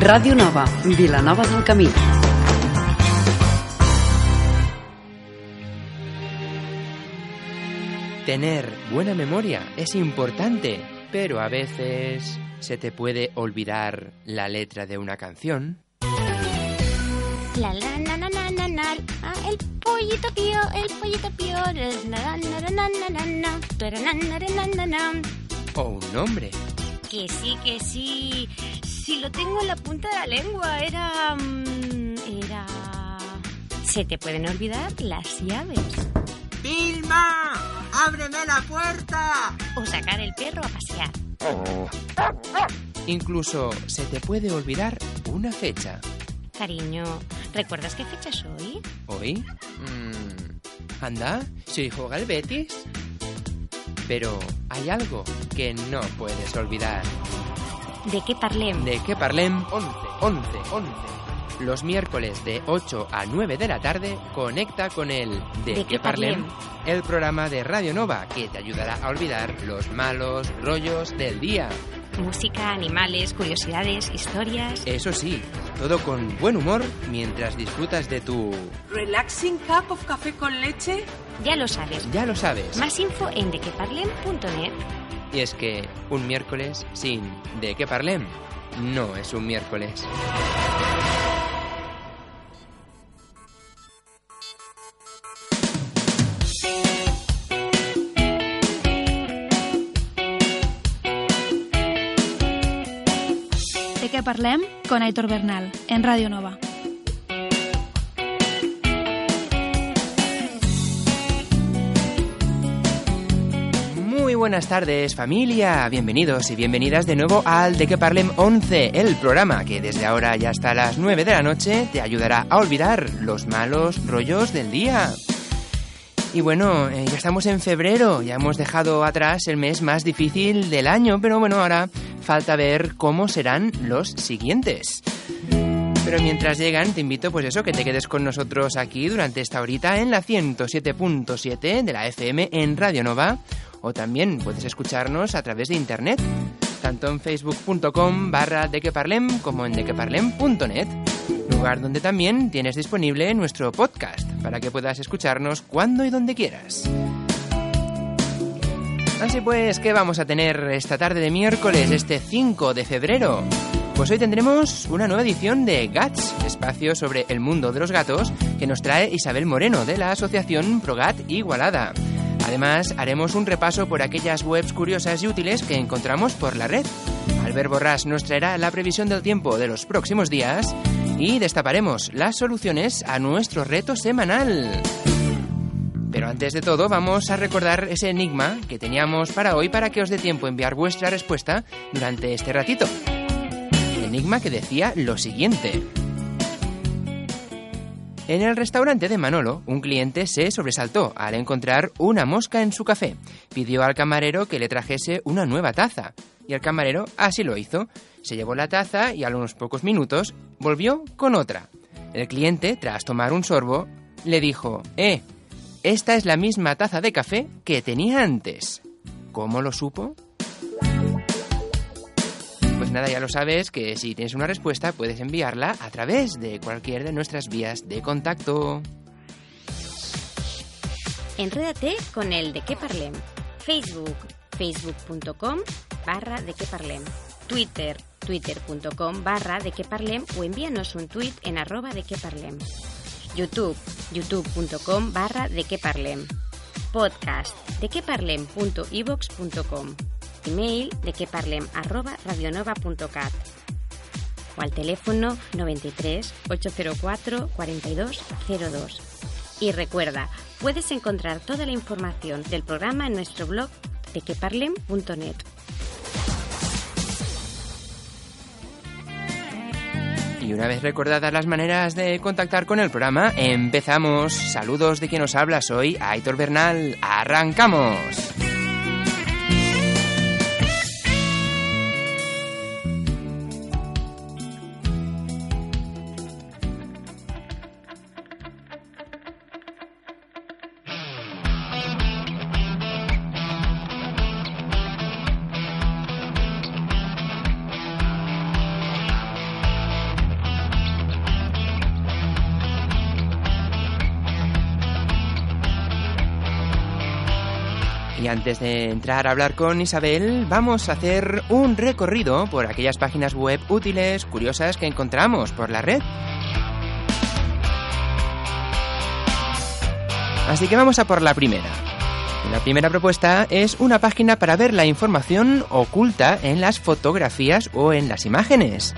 Ràdio Nova, Vilanova del Camí. Tener buena memoria es importante, pero a veces se te puede olvidar la letra de una canción. La la na na na na na. Ah, el pollito pío, el pollito pío. Na na na na na na na. Pero na na na na na. O un nombre. Que sí, que sí. Si lo tengo en la punta de la lengua, era. mm, Era. Se te pueden olvidar las llaves. ¡Vilma! ¡Ábreme la puerta! O sacar el perro a pasear. Incluso se te puede olvidar una fecha. Cariño, ¿recuerdas qué fecha es hoy? ¿Hoy? Mm, anda, si juega el Betis. Pero hay algo que no puedes olvidar. ¿De qué parlem? ¿De qué parlem? 11, 11, 11. Los miércoles de 8 a 9 de la tarde conecta con el ¿De, ¿De qué parlem? El programa de Radio Nova que te ayudará a olvidar los malos rollos del día. Música, animales, curiosidades, historias. Eso sí, todo con buen humor mientras disfrutas de tu... Relaxing cup of café con leche. Ya lo sabes. Ya lo sabes. Más info en dequeparlem.net. Y es que un miércoles sin ¿De qué parlem? No es un miércoles. De què parlem? Con Aitor Bernal, en Ràdio Nova. Muy buenas tardes familia, bienvenidos y bienvenidas de nuevo al De que Parlem 11, el programa que desde ahora ya hasta las 9 de la noche te ayudará a olvidar los malos rollos del día. Y bueno, eh, ya estamos en febrero, ya hemos dejado atrás el mes más difícil del año, pero bueno, ahora falta ver cómo serán los siguientes. Pero mientras llegan, te invito pues eso, que te quedes con nosotros aquí durante esta horita en la 107.7 de la FM en Radio Nova o también puedes escucharnos a través de internet, tanto en facebook.com barra dequeparlem como en dequeparlem.net, lugar donde también tienes disponible nuestro podcast para que puedas escucharnos cuando y donde quieras. Así pues, ¿qué vamos a tener esta tarde de miércoles, este 5 de febrero? Pues hoy tendremos una nueva edición de GATS, espacio sobre el mundo de los gatos, que nos trae Isabel Moreno de la asociación ProGat Igualada. Además, haremos un repaso por aquellas webs curiosas y útiles que encontramos por la red. Albert Borrás nos traerá la previsión del tiempo de los próximos días y destaparemos las soluciones a nuestro reto semanal. Pero antes de todo, vamos a recordar ese enigma que teníamos para hoy para que os dé tiempo enviar vuestra respuesta durante este ratito. Enigma que decía lo siguiente. En el restaurante de Manolo, un cliente se sobresaltó al encontrar una mosca en su café. Pidió al camarero que le trajese una nueva taza. Y el camarero así lo hizo. Se llevó la taza y a unos pocos minutos volvió con otra. El cliente, tras tomar un sorbo, le dijo, Eh, esta es la misma taza de café que tenía antes. ¿Cómo lo supo? Pues nada, ya lo sabes que si tienes una respuesta puedes enviarla a través de cualquier de nuestras vías de contacto. Enrédate con el de qué parlem. Facebook, facebook.com barra de qué parlem. Twitter, twitter.com barra de qué parlem o envíanos un tweet en arroba de qué parlem. YouTube, youtube.com barra de qué parlem. Podcast, de. Email, de arroba radionova.cat. O al teléfono 93 804 4202. Y recuerda, puedes encontrar toda la información del programa en nuestro blog de queparlem.net. Y una vez recordadas las maneras de contactar con el programa, empezamos. Saludos de quien nos habla, soy Aitor Bernal. ¡Arrancamos! Antes de entrar a hablar con Isabel, vamos a hacer un recorrido por aquellas páginas web útiles, curiosas que encontramos por la red. Así que vamos a por la primera. La primera propuesta es una página para ver la información oculta en las fotografías o en las imágenes.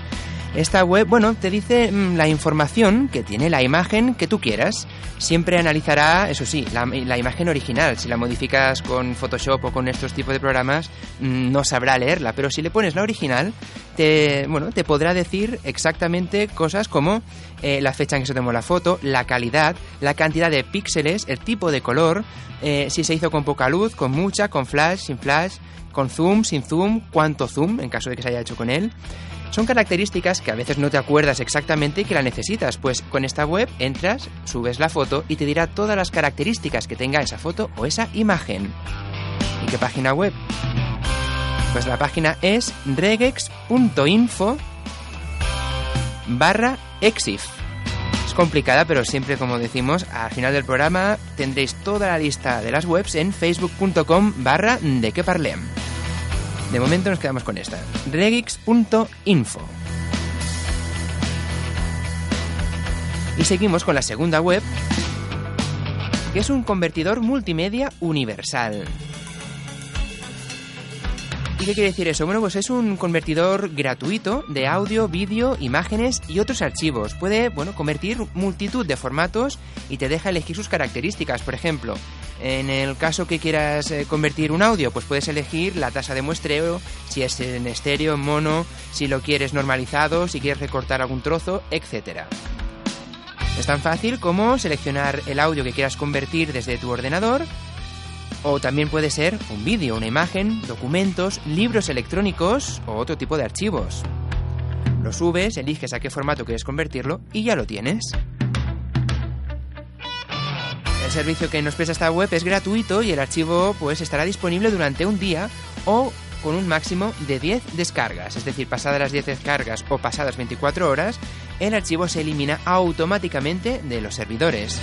Esta web, bueno, te dice mm, la información que tiene la imagen que tú quieras. Siempre analizará, eso sí, la, imagen original. Si la modificas con Photoshop o con estos tipos de programas, mm, no sabrá leerla. Pero si le pones la original, te, bueno, te podrá decir exactamente cosas como eh, la fecha en que se tomó la foto, la calidad, la cantidad de píxeles, el tipo de color, eh, si se hizo con poca luz, con mucha, con flash, sin flash, con zoom, sin zoom, cuánto zoom, en caso de que se haya hecho con él. Son características que a veces no te acuerdas exactamente y que la necesitas, pues con esta web entras, subes la foto y te dirá todas las características que tenga esa foto o esa imagen. ¿Y qué página web? Pues la página es regex.info barra exif. Es complicada, pero siempre, como decimos, al final del programa tendréis toda la lista de las webs en facebook.com barra de que parlem. De momento nos quedamos con esta. regix.info. Y seguimos con la segunda web, que es un convertidor multimedia universal. ¿Y qué quiere decir eso? Bueno, pues es un convertidor gratuito de audio, vídeo, imágenes y otros archivos. Puede, bueno, convertir multitud de formatos y te deja elegir sus características. Por ejemplo, en el caso que quieras eh, convertir un audio, pues puedes elegir la tasa de muestreo, si es en estéreo, en mono, si lo quieres normalizado, si quieres recortar algún trozo, etc. Es tan fácil como seleccionar el audio que quieras convertir desde tu ordenador, o también puede ser un vídeo, una imagen, documentos, libros electrónicos o otro tipo de archivos. Lo subes, eliges a qué formato quieres convertirlo y ya lo tienes. El servicio que nos presta esta web es gratuito y el archivo pues estará disponible durante un día o con un máximo de 10 descargas, es decir, pasadas las 10 descargas o pasadas 24 horas, el archivo se elimina automáticamente de los servidores.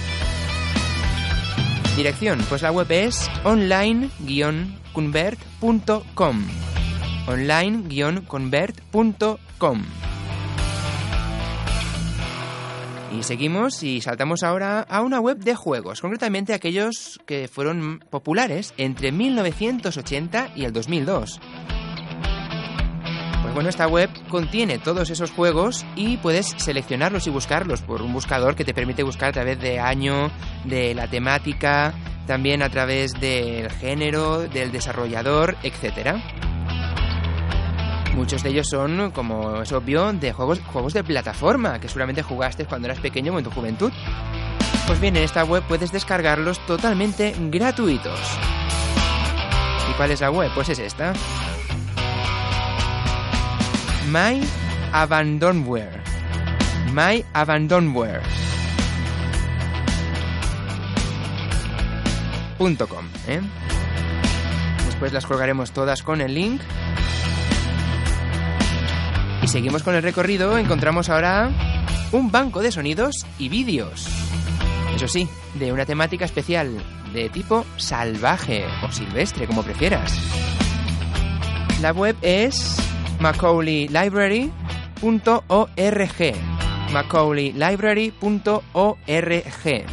Dirección, pues la web es online-convert.com. Online-convert.com. Y seguimos y saltamos ahora a una web de juegos, concretamente aquellos que fueron populares entre 1980 y el 2002. Pues bueno, esta web contiene todos esos juegos y puedes seleccionarlos y buscarlos por un buscador que te permite buscar a través de año, de la temática, también a través del género, del desarrollador, etcétera. Muchos de ellos son, como es obvio, de juegos, juegos de plataforma que seguramente jugaste cuando eras pequeño o en tu juventud. Pues bien, en esta web puedes descargarlos totalmente gratuitos. ¿Y cuál es la web? Pues es esta. My Abandonware. ¿eh? Después las colgaremos todas con el link y seguimos con el recorrido, encontramos ahora un banco de sonidos y vídeos. Eso sí, de una temática especial, de tipo salvaje o silvestre, como prefieras. La web es macaulaylibrary.org. macaulaylibrary.org.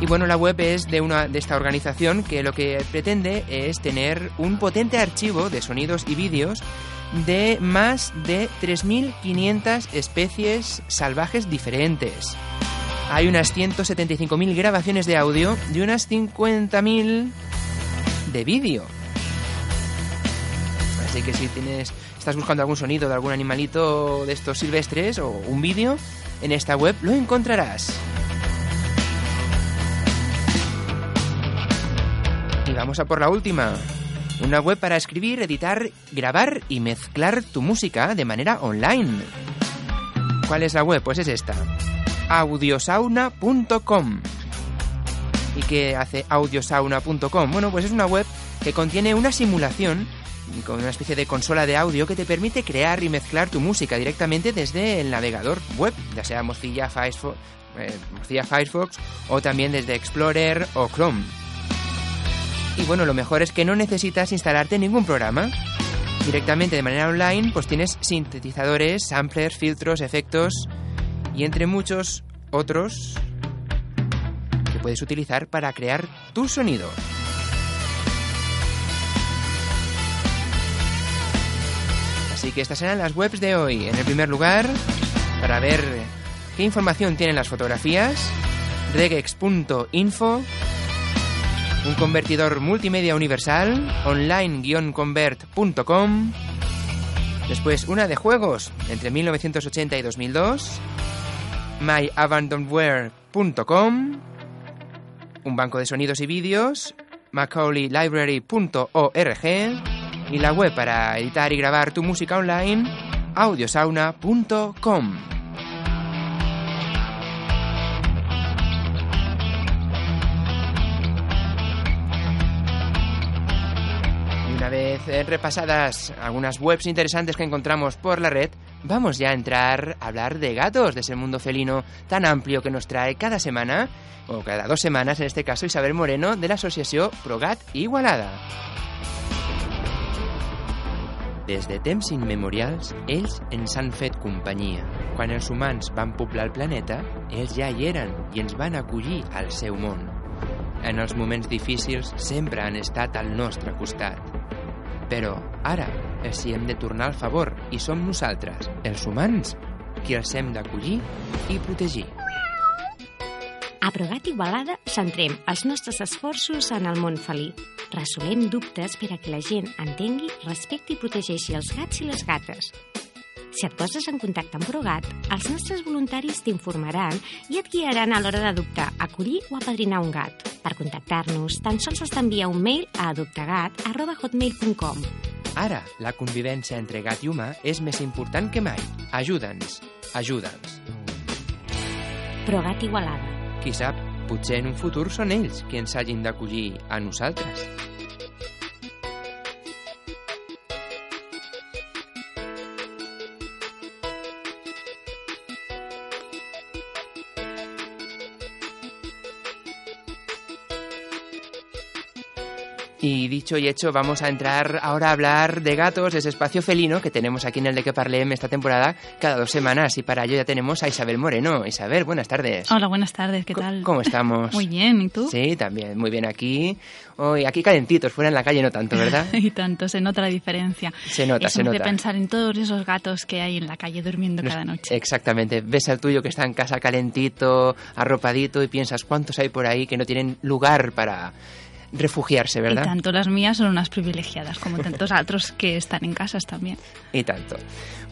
Y bueno, la web es de una de esta organización que lo que pretende es tener un potente archivo de sonidos y vídeos de más de 3.500 especies salvajes diferentes. Hay unas 175.000 grabaciones de audio y unas 50.000 de vídeo. Así que si tienes, estás buscando algún sonido de algún animalito de estos silvestres o un vídeo, en esta web lo encontrarás. Y vamos a por la última. Una web para escribir, editar, grabar y mezclar tu música de manera online. ¿Cuál es la web? Pues es esta. audiosauna.com. ¿Y qué hace audiosauna.com? Bueno, pues es una web que contiene una simulación con una especie de consola de audio que te permite crear y mezclar tu música directamente desde el navegador web, ya sea Mozilla Firefox, eh, Firefox o también desde Explorer o Chrome. Y bueno, lo mejor es que no necesitas instalarte ningún programa. Directamente de manera online, pues tienes sintetizadores, samplers, filtros, efectos y entre muchos otros que puedes utilizar para crear tu sonido. Así que estas serán las webs de hoy. En el primer lugar, para ver qué información tienen las fotografías, regex.info, un convertidor multimedia universal, online-convert.com, después una de juegos entre 1980 y 2002, myabandonware.com, un banco de sonidos y vídeos, macaulaylibrary.org, y la web para editar y grabar tu música online, audiosauna.com. Y una vez eh, repasadas algunas webs interesantes que encontramos por la red, vamos ya a entrar a hablar de gatos, de ese mundo felino tan amplio que nos trae cada semana, o cada dos semanas en este caso, Isabel Moreno de la Asociación Progat Igualada. Des de temps immemorials, ells ens han fet companyia. Quan els humans van poblar el planeta, ells ja hi eren i ens van acollir al seu món. En els moments difícils sempre han estat al nostre costat. Però ara els hi hem de tornar el favor i som nosaltres, els humans, qui els hem d'acollir i protegir. A Progat Igualada centrem els nostres esforços en el món felí. Resolem dubtes per a que la gent entengui, respecti i protegeixi els gats i les gates. Si et poses en contacte amb Progat, els nostres voluntaris t'informaran i et guiaran a l'hora d'adoptar, acollir o apadrinar un gat. Per contactar-nos, tan sols has d'enviar un mail a adoptagat.hotmail.com Ara, la convivència entre gat i humà és més important que mai. Ajuda'ns, ajuda'ns. Progat Igualada. Qui sap, potser en un futur són ells qui ens hagin d'acollir a nosaltres. Y dicho y hecho, vamos a entrar ahora a hablar de gatos, de ese espacio felino que tenemos aquí en el de que Parlem esta temporada cada dos semanas. Y para ello ya tenemos a Isabel Moreno. Isabel, buenas tardes. Hola, buenas tardes, ¿qué tal? ¿Cómo estamos? Muy bien, ¿y tú? Sí, también, muy bien aquí. Hoy aquí calentitos, fuera en la calle no tanto, ¿verdad? y tanto, se nota la diferencia. Se nota, Eso se nota. pensar en todos esos gatos que hay en la calle durmiendo cada noche. Exactamente. Ves al tuyo que está en casa calentito, arropadito y piensas cuántos hay por ahí que no tienen lugar para refugiarse, Y ¿verdad? tanto las mías son unas privilegiadas como tantos otros que están en casas también. Y tanto.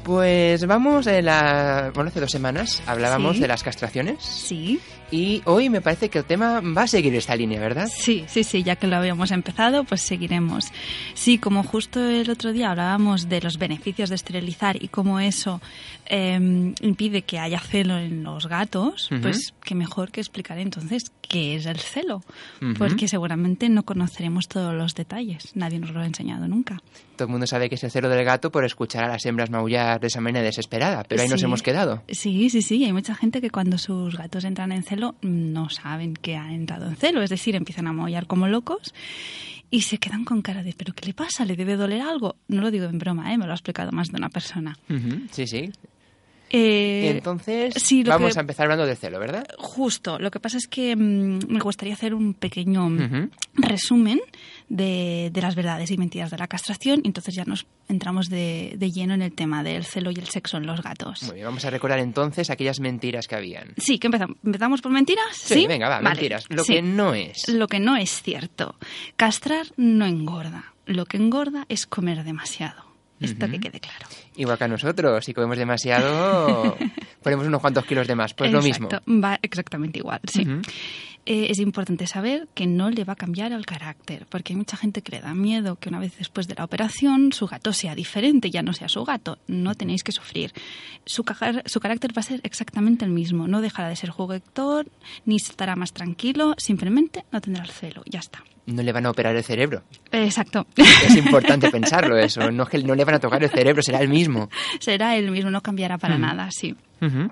Pues vamos, en la... bueno, hace dos semanas hablábamos Sí. de las castraciones Sí, y hoy me parece que el tema va a seguir esta línea, ¿verdad? sí, sí, sí, ya que lo habíamos empezado, pues seguiremos. Sí, como justo el otro día hablábamos de los beneficios de esterilizar y cómo eso eh, impide que haya celo en los gatos, pues qué mejor que explicar entonces qué es el celo, porque seguramente no conoceremos todos los detalles, nadie nos lo ha enseñado nunca. Todo el mundo sabe que es el celo del gato por escuchar a las hembras maullar de esa manera desesperada, pero ahí nos Sí. hemos quedado. Sí, sí, sí. Hay mucha gente que cuando sus gatos entran en celo no saben que ha entrado en celo. Es decir, empiezan a maullar como locos y se quedan con cara de ¿pero qué le pasa? ¿Le debe doler algo? No lo digo en broma, ¿eh? me lo ha explicado más de una persona. Sí, sí. Eh, entonces sí, vamos que- a empezar hablando del celo, ¿verdad? Justo. Lo que pasa es que mm, me gustaría hacer un pequeño mm, resumen de, de las verdades y mentiras de la castración y entonces ya nos entramos de, de lleno en el tema del celo y el sexo en los gatos. Muy bien, vamos a recordar entonces aquellas mentiras que habían. Sí, que empezamos. ¿Empezamos por mentiras? Sí, venga, va, Vale, mentiras. Lo sí. que no es. Lo que no es cierto. Castrar no engorda. Lo que engorda es comer demasiado. Esto que quede claro. Igual que a nosotros, si comemos demasiado, ponemos unos cuantos kilos de más. Pues lo mismo. Va exactamente igual, sí. Eh, es importante saber que no le va a cambiar el carácter, porque hay mucha gente que le da miedo que una vez después de la operación su gato sea diferente, ya no sea su gato. No tenéis que sufrir. Su, cajar- su carácter va a ser exactamente el mismo. No dejará de ser juguetón, ni estará más tranquilo, simplemente no tendrá el celo. Ya está. No le van a operar el cerebro. Exacto. Es importante pensarlo eso. No es que no le van a tocar el cerebro, será el mismo. Será el mismo, no cambiará para Mm. nada, sí. Ujú.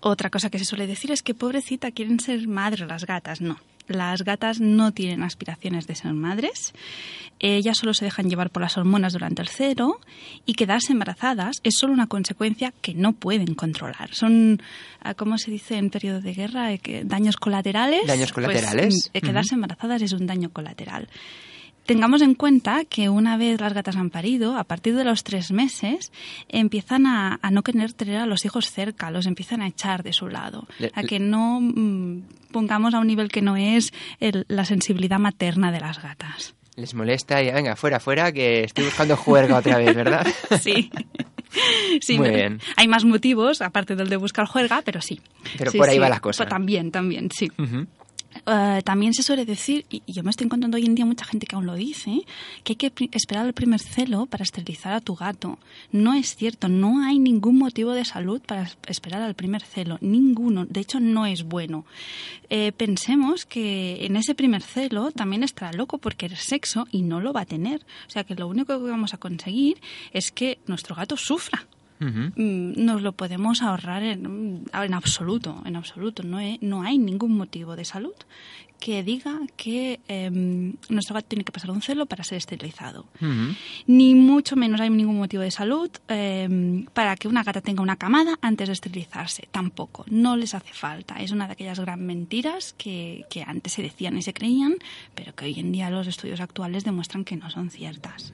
Otra cosa que se suele decir es que pobrecita quieren ser madre las gatas. No, las gatas no tienen aspiraciones de ser madres, ellas solo se dejan llevar por las hormonas durante el cero y quedarse embarazadas es solo una consecuencia que no pueden controlar. Son, ah, ¿cómo se dice en periodo de guerra? Eh, Daños colaterales. Daños Pues, colaterales. mm, quedarse embarazadas es un daño colateral. Tengamos en cuenta que una vez las gatas han parido, a partir de los tres meses, empiezan a, a no querer tener a los hijos cerca, los empiezan a echar de su lado, Le- a que no mm, pongamos a un nivel que no es el- la sensibilidad materna de las gatas. Les molesta y venga, fuera, fuera, que estoy buscando juerga otra vez, ¿verdad? Sí. Sí, Muy bien. Hay más motivos, aparte del de buscar juerga, pero sí. Pero Sí, por ahí sí. va la cosa. Pues también, también, sí. Eh, también se suele decir, y yo me estoy encontrando hoy en día mucha gente que aún lo dice, que hay que esperar el primer celo para esterilizar a tu gato. No es cierto, no hay ningún motivo de salud para es- esperar al primer celo, ninguno. De hecho, no es bueno. Eh, pensemos que en ese primer celo también estará loco por querer sexo y no lo va a tener. O sea que lo único que vamos a conseguir es que nuestro gato sufra Mm, nos lo podemos ahorrar en, en absoluto, en absoluto. No, he- no hay ningún motivo de salud que diga que em, nuestro gato tiene que pasar un celo para ser esterilizado. Ni mucho menos hay ningún motivo de salud em, para que una gata tenga una camada antes de esterilizarse. Tampoco. No les hace falta. Es una de aquellas gran mentiras que, que antes se decían y se creían, pero que hoy en día los estudios actuales demuestran que no son ciertas.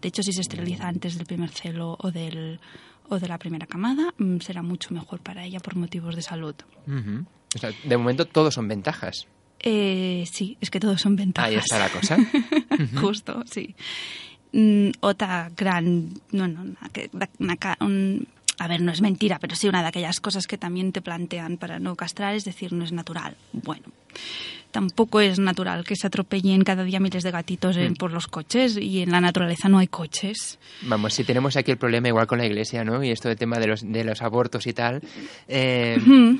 De hecho, si se esteriliza antes del primer celo o del o de la primera camada, mm, será mucho mejor para ella por motivos de salud. Ujú. O sea, de momento todos son ventajas. Eh, sí, es que todos son ventajas. Ahí está la cosa. Justo, sí. Mm, otra gran... No, no, una una un- a ver, no es mentira, pero sí una de aquellas cosas que también te plantean para no castrar, es decir, no es natural. Bueno, tampoco es natural que se atropellen cada día miles de gatitos en- Mm. por los coches y en la naturaleza no hay coches. Vamos, si tenemos aquí el problema igual con la iglesia, ¿no? Y esto del tema de los, de los abortos y tal. eh,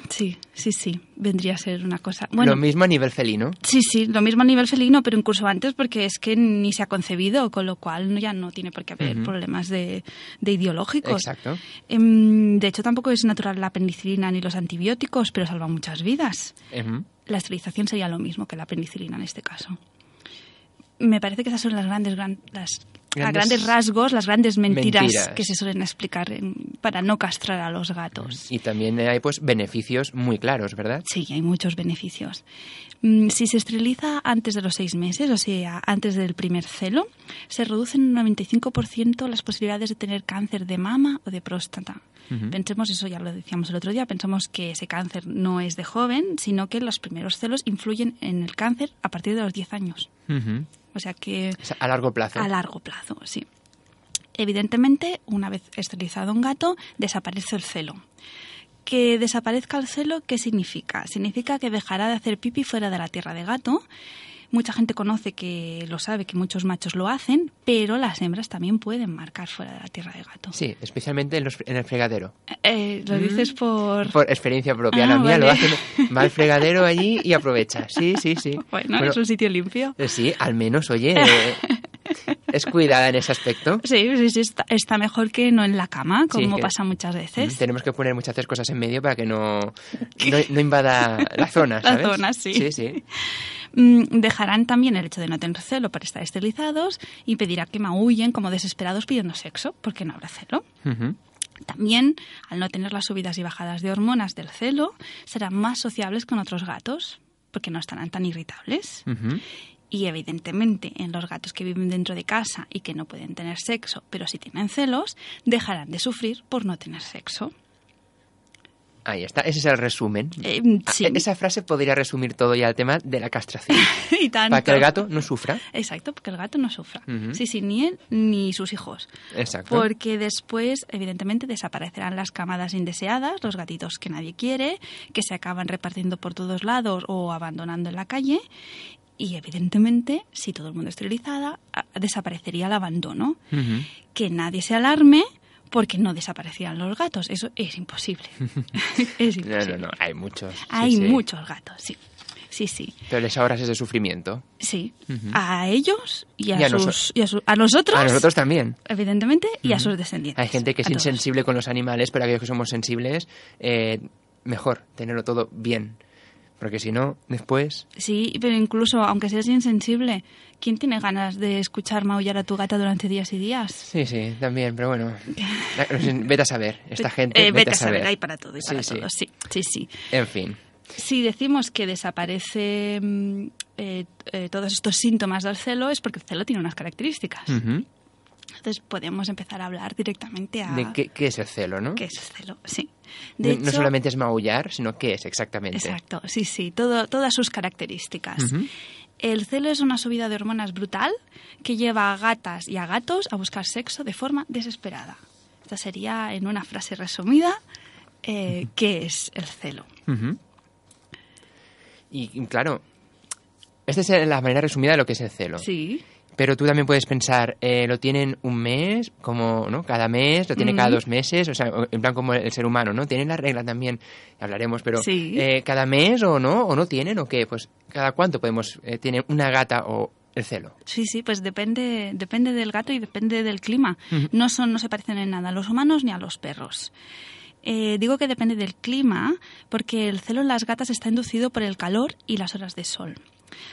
Sí, sí, sí, vendría a ser una cosa. Bueno, lo mismo a nivel felino. sí, sí, lo mismo a nivel felino, pero incluso antes porque es que ni se ha concebido, con lo cual ya no tiene por qué haber problemas de, de ideológicos. Exacto. Em, de hecho, tampoco es natural la penicilina ni los antibióticos, pero salvan muchas vidas. Ujú. La esterilización sería lo mismo que la penicilina en este caso. Me parece que esas son las grandes, gran- las, a Grandes- grandes rasgos, las grandes mentiras, Mentiras. que se suelen explicar en- para no castrar a los gatos. Y también hay pues beneficios muy claros, ¿verdad? Sí, hay muchos beneficios. Mm, Si se esteriliza antes de los seis meses, o sea, antes del primer celo, se reducen un 95% las posibilidades de tener cáncer de mama o de próstata. Pensemos, eso ya lo decíamos el otro día, pensamos que ese cáncer no es de joven, sino que los primeros celos influyen en el cáncer a partir de los 10 años. O sea que O sea, a largo plazo. a largo plazo, sí. Evidentemente, una vez esterilizado un gato, desaparece el celo. Que desaparezca el celo, ¿qué significa? Significa que dejará de hacer pipi fuera de la tierra de gato. Mucha gente conoce que lo sabe, que muchos machos lo hacen, pero las hembras también pueden marcar fuera de la tierra de gato. Sí, especialmente en, los- en el fregadero. Eh, lo dices por... Por experiencia propia. Ah, la mía lo hace, va al fregadero allí y aprovecha. Sí, sí, sí. Bueno, es un sitio limpio. eh, sí, al menos, oye, eh, es cuidada en ese aspecto. Sí, sí, sí, está, está mejor que no en la cama, Sí, como que- pasa muchas veces. Tenemos que poner muchas cosas en medio para que no, no, no invada la zona, La ¿sabes? zona, sí. Sí, sí. Mm, dejarán también el hecho de no tener celo para estar esterilizados y pedirá que maullen como desesperados pidiendo sexo, porque no habrá celo. Ujú. También, al no tener las subidas y bajadas de hormonas del celo, serán más sociables con otros gatos, porque no estarán tan irritables. Ujú. Y evidentemente, en los gatos que viven dentro de casa y que no pueden tener sexo, pero sí tienen celos, dejarán de sufrir por no tener sexo. Ahí está, ese es el resumen. Eh, Ah, sí. Esa frase podría resumir todo ya el tema de la castración. y tanto. para que el gato no sufra. Exacto, porque el gato no sufra. Sí, sí, ni él ni sus hijos. Exacto. Porque después, evidentemente, desaparecerán las camadas indeseadas, los gatitos que nadie quiere, que se acaban repartiendo por todos lados o abandonando en la calle. Y evidentemente, si todo el mundo esterilizada, desaparecería el abandono. Que nadie se alarme porque no desaparecían los gatos. Eso es imposible. es No, imposible. no, no, hay muchos. Hay sí. muchos gatos, sí. Sí, sí. Pero les ahorras ese sufrimiento. Sí. A ellos y a, Y a sus, noso- y a, su- a nosotros. A nosotros también. Evidentemente, y a sus descendientes. Hay gente que es todos. insensible con los animales, pero aquellos que somos sensibles, eh, mejor tenerlo todo bien. Porque si no, después... Sí, pero incluso aunque seas insensible, ¿quién tiene ganas de escuchar maullar a tu gata durante días y días? Sí, sí, también, pero bueno, vete a saber, esta gente... Eh, vete, a saber, hay para todo y para Sí, sí. todo, sí, sí, sí. En fin. Si decimos que desaparece mm, eh, eh, todos estos síntomas del celo es porque el celo tiene unas características. Ujú. Entonces podemos empezar a hablar directamente a... ¿De qué, qué es el celo, no? ¿Qué es el celo? Sí. No- De no hecho- solamente es maullar, sino qué es exactamente. Exacto, sí, sí, todo, todas sus características. El celo es una subida de hormonas brutal que lleva a gatas y a gatos a buscar sexo de forma desesperada. Esta sería, en una frase resumida, eh, qué es el celo. Y claro, esta es la manera resumida de lo que es el celo. Sí, Pero tú también puedes pensar, eh, ¿lo tienen un mes? como ¿no? ¿Cada mes? ¿Lo tienen cada dos meses? O sea, en plan como el ser humano, ¿no? ¿Tienen la regla también? Hablaremos, pero Sí. eh, ¿cada mes o no? ¿O no tienen? ¿O qué? Pues ¿cada cuánto podemos eh, tener una gata o el celo? sí, sí, pues depende, depende del gato y depende del clima. No, son, no se parecen en nada a los humanos ni a los perros. Eh, digo que depende del clima porque el celo en las gatas está inducido por el calor y las horas de sol.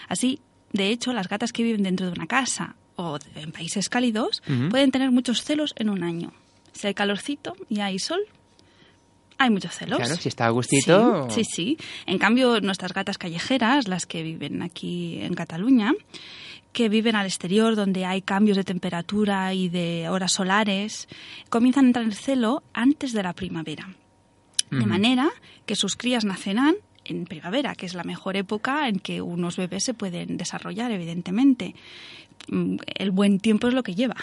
Así, de hecho, las gatas que viven dentro de una casa o en países cálidos pueden tener muchos celos en un año. Si hay calorcito y hay sol, hay muchos celos. Claro, si está a gustito... Sí, sí, sí. En cambio, nuestras gatas callejeras, las que viven aquí en Cataluña, que viven al exterior donde hay cambios de temperatura y de horas solares, comienzan a entrar en celo antes de la primavera. De manera que sus crías nacerán en primavera, que es la mejor época en que unos bebés se pueden desarrollar, evidentemente. Mm, El buen tiempo es lo que lleva.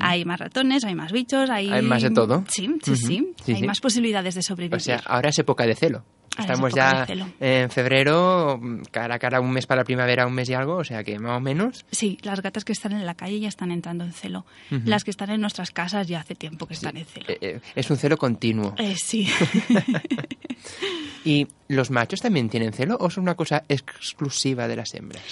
Hay más ratones, hay más bichos, hay... Hay más de todo. Sí, sí, sí. Sí, hay sí. más posibilidades de sobrevivir. O sea, ahora es época de celo. Ahora Estamos ya en febrero, cara a cara un mes para la primavera, un mes y algo, o sea que más o menos... Sí, las gatas que están en la calle ya están entrando en celo. Las que están en nuestras casas ya hace tiempo que están en celo. eh, eh, es un celo continuo. Eh, sí. ¿Y los machos también tienen celo o es una cosa exclusiva de las hembras?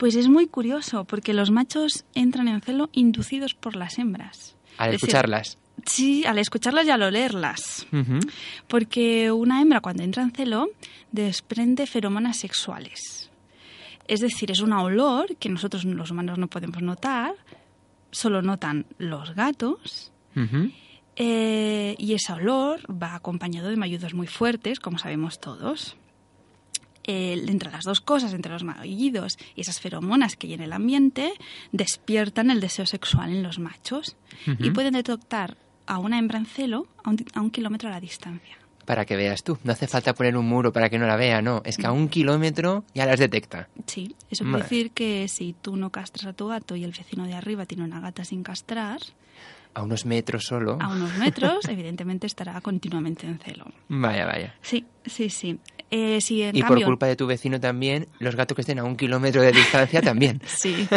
pues es muy curioso porque los machos entran en celo inducidos por las hembras. Al escucharlas. Sí, al escucharlas y al olerlas. Porque una hembra cuando entra en celo desprende feromonas sexuales. Es decir, es un olor que nosotros los humanos no podemos notar, solo notan los gatos. Eh, y ese olor va acompañado de maullidos muy fuertes, como sabemos todos. Entre las dos cosas, entre los maullidos y esas feromonas que hay en el ambiente, despiertan el deseo sexual en los machos y pueden detectar a una hembra en celo a un, a un kilómetro a la distancia. Para que veas tú. No hace falta poner un muro para que no la vea, no. Es que a un kilómetro ya las detecta. Sí, eso quiere decir que si tú no castras a tu gato y el vecino de arriba tiene una gata sin castrar, A unos metros solo. a unos metros, evidentemente estará continuamente en celo. Vaya, vaya. Sí, sí, sí. Eh, si en Y cambio, por culpa de tu vecino también, los gatos que estén a un kilómetro de distancia también. Sí,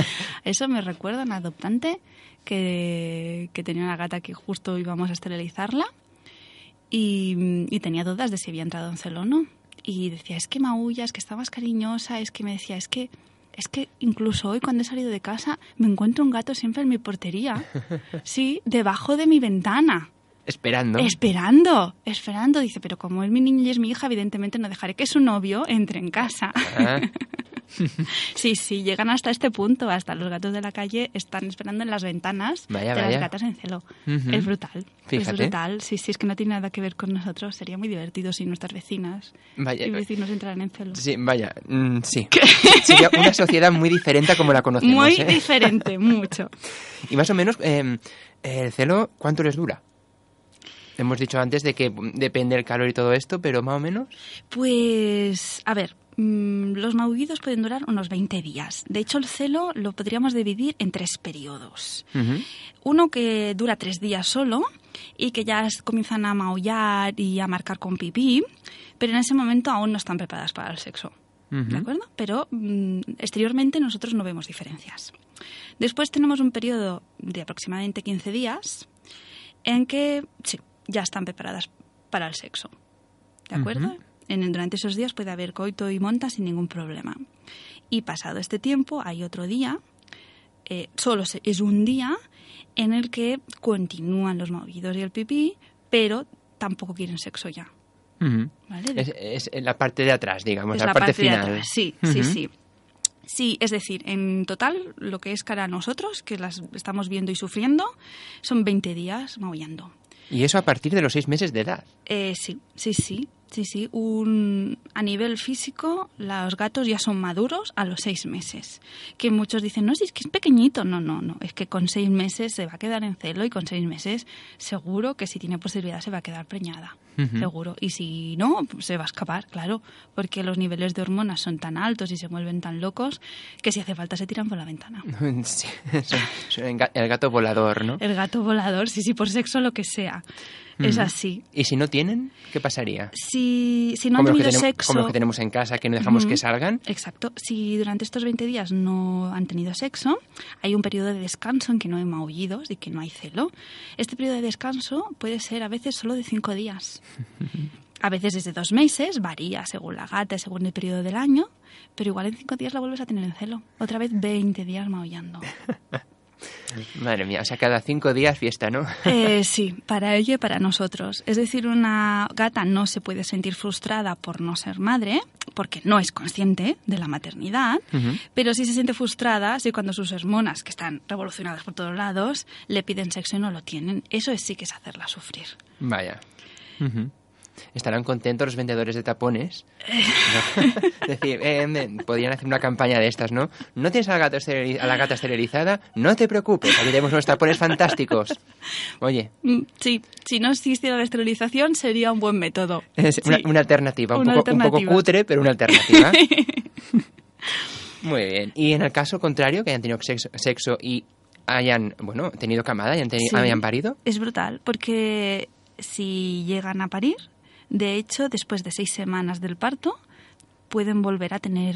eso me recuerda a una adoptante que, que tenía una gata que justo íbamos a esterilizarla y, y tenía dudas de si había entrado en celo o no. Y decía, es que maulla, es que está más cariñosa, es que me decía, es que, es que incluso hoy cuando he salido de casa me encuentro un gato siempre en mi portería. Sí, debajo de mi ventana. Esperando. Esperando, esperando. Dice, pero como es mi niña y es mi hija, evidentemente no dejaré que su novio entre en casa. Ah, Sí, sí, llegan hasta este punto, hasta los gatos de la calle están esperando en las ventanas Vaya, de vaya. las gatas en celo. Es brutal, es Fíjate. brutal. Sí, sí, es que no tiene nada que ver con nosotros. Sería muy divertido si nuestras vecinas Vaya. y vecinos entraran en celo. Sí, vaya. mm, sí. Sería una sociedad muy diferente a como la conocemos. Muy ¿eh? diferente, mucho. Y más o menos, eh, el celo, ¿cuánto les dura? Hemos dicho antes de que mm, depende del calor y todo esto, pero más o menos. Pues, a ver, los maullidos pueden durar unos 20 días. De hecho, el celo lo podríamos dividir en tres periodos. Uno que dura tres días solo y que ya comienzan a maullar y a marcar con pipí, pero en ese momento aún no están preparadas para el sexo. ¿De acuerdo? Pero mm, exteriormente nosotros no vemos diferencias. Después tenemos un periodo de aproximadamente 15 días en que, sí, ya están preparadas para el sexo. ¿De acuerdo? En, durante esos días puede haber coito y monta sin ningún problema. Y pasado este tiempo hay otro día, eh, solo es un día en el que continúan los maullidos y el pipí, pero tampoco quieren sexo ya. ¿vale? es, es la parte de atrás, digamos, la, parte, final. atrás. Sí, sí, sí. Sí, es decir, en total, lo que es cara a nosotros, que las estamos viendo y sufriendo, son 20 días maullando. Y eso a partir de los seis meses de edad. Eh, sí, sí, sí, sí, sí. Un, a nivel físico, los gatos ya son maduros a los seis meses. Que muchos dicen, no, si es que es pequeñito. No, no, no. Es que con seis meses se va a quedar en celo y con seis meses seguro que si tiene posibilidad se va a quedar preñada. Seguro. Y si no, pues se va a escapar, claro. Porque los niveles de hormonas son tan altos y se vuelven tan locos que si hace falta se tiran por la ventana. Sí, el gato volador, ¿no? El gato volador, sí, sí, por sexo, lo que sea. Es así. ¿Y si no tienen, qué pasaría? Si, si no han como, tenido sexo... como los que tenemos en casa, que no dejamos que salgan. Exacto. Si durante estos 20 días no han tenido sexo, hay un periodo de descanso en que no hay maullidos y que no hay celo. Este periodo de descanso puede ser a veces solo de 5 días. A veces desde dos meses, varía según la gata, según el periodo del año, pero igual en 5 días la vuelves a tener en celo. Otra vez 20 días maullando. Madre mía, o sea, cada cinco días fiesta, ¿no? Eh, sí, para ella y para nosotros. Es decir, una gata no se puede sentir frustrada por no ser madre, porque no es consciente de la maternidad, pero sí se siente frustrada si cuando sus hormonas, que están revolucionadas por todos lados, le piden sexo y no lo tienen. Eso es, sí que es hacerla sufrir. Vaya. Estarán contentos los vendedores de tapones. ¿no? es decir, eh, me- podrían hacer una campaña de estas, ¿no? ¿No tienes al gato esterili- a la gata esterilizada? No te preocupes, tenemos unos tapones fantásticos. Oye, Mm, Sí, si no existiera la esterilización sería un buen método. es una, Sí. una alternativa, un Una poco, un poco alternativa. cutre, pero una alternativa. Muy bien. Y en el caso contrario, que hayan tenido sexo, sexo y hayan, bueno, tenido camada, hayan, teni- Sí. hayan parido, Es brutal, porque si llegan a parir, de hecho, después de seis semanas del parto, pueden volver a tener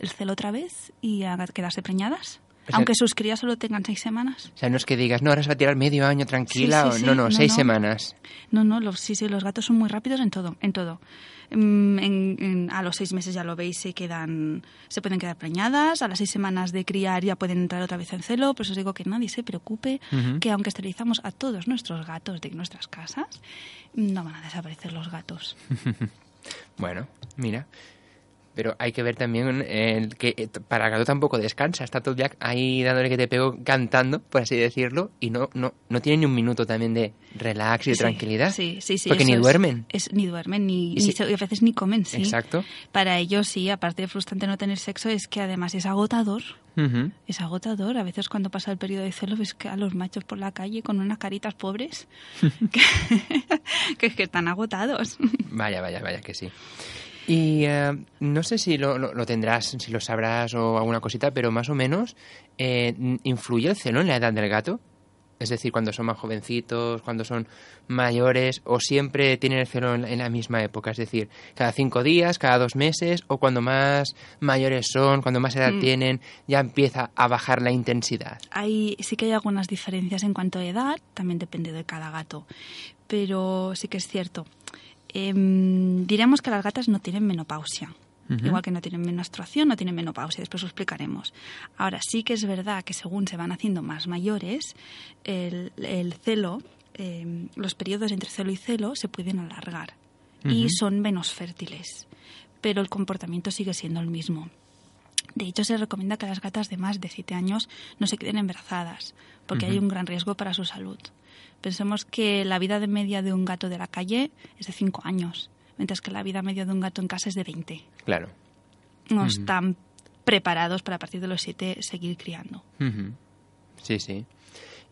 el celo otra vez y a quedarse preñadas. O sea- aunque sus crías solo tengan seis semanas. o sea, no es que digas, no, ahora se va a tirar medio año tranquila, Sí, o sí, no, no, no, seis no. semanas. No, no, los, sí, sí, los gatos son muy rápidos en todo, en todo. Mm, en- en- a los seis meses ya lo veis, se quedan, se pueden quedar preñadas, a las seis semanas de criar ya pueden entrar otra vez en celo, por eso os digo que nadie se preocupe, que aunque esterilizamos a todos nuestros gatos de nuestras casas, no van a desaparecer los gatos. Bueno, mira. Pero hay que ver también el que eh, para el gato tampoco descansa. Está todo el día ahí dándole que te pego cantando, por así decirlo, y no, no, no tiene ni un minuto también de relax y de Sí, tranquilidad. Sí, sí, sí. Porque ni duermen. Es, ni duermen, ni, Y ni se- y a veces ni comen, sí. Exacto. Para ellos sí, aparte de frustrante no tener sexo, es que además es agotador. Es agotador. A veces cuando pasa el periodo de celo ves que a los machos por la calle con unas caritas pobres que, que, que están agotados. Vaya, vaya, vaya que sí. Y eh, no sé si lo, lo- lo tendrás, si lo sabrás o alguna cosita, pero más o menos, eh, ¿influye el celo en la edad del gato? Es decir, cuando son más jovencitos, cuando son mayores, o siempre tienen el celo en, en la misma época, es decir, cada cinco días, cada dos meses, o cuando más mayores son, cuando más edad Mm. tienen, ya empieza a bajar la intensidad. Hay, sí que hay algunas diferencias en cuanto a edad, también depende de cada gato. Pero sí que es cierto. Em, diremos que las gatas no tienen menopausia. Igual que no tienen menstruación, no tienen menopausia, después lo explicaremos. Ahora sí que es verdad que según se van haciendo más mayores, el, el celo, em, los periodos entre celo y celo se pueden alargar y son menos fértiles, pero el comportamiento sigue siendo el mismo. De hecho, se recomienda que las gatas de más de 7 años no se queden embarazadas, porque hay un gran riesgo para su salud. Pensemos que la vida de media de un gato de la calle es de 5 años, mientras que la vida media de un gato en casa es de 20. Claro. No están preparados para a partir de los 7 seguir criando. Sí, sí.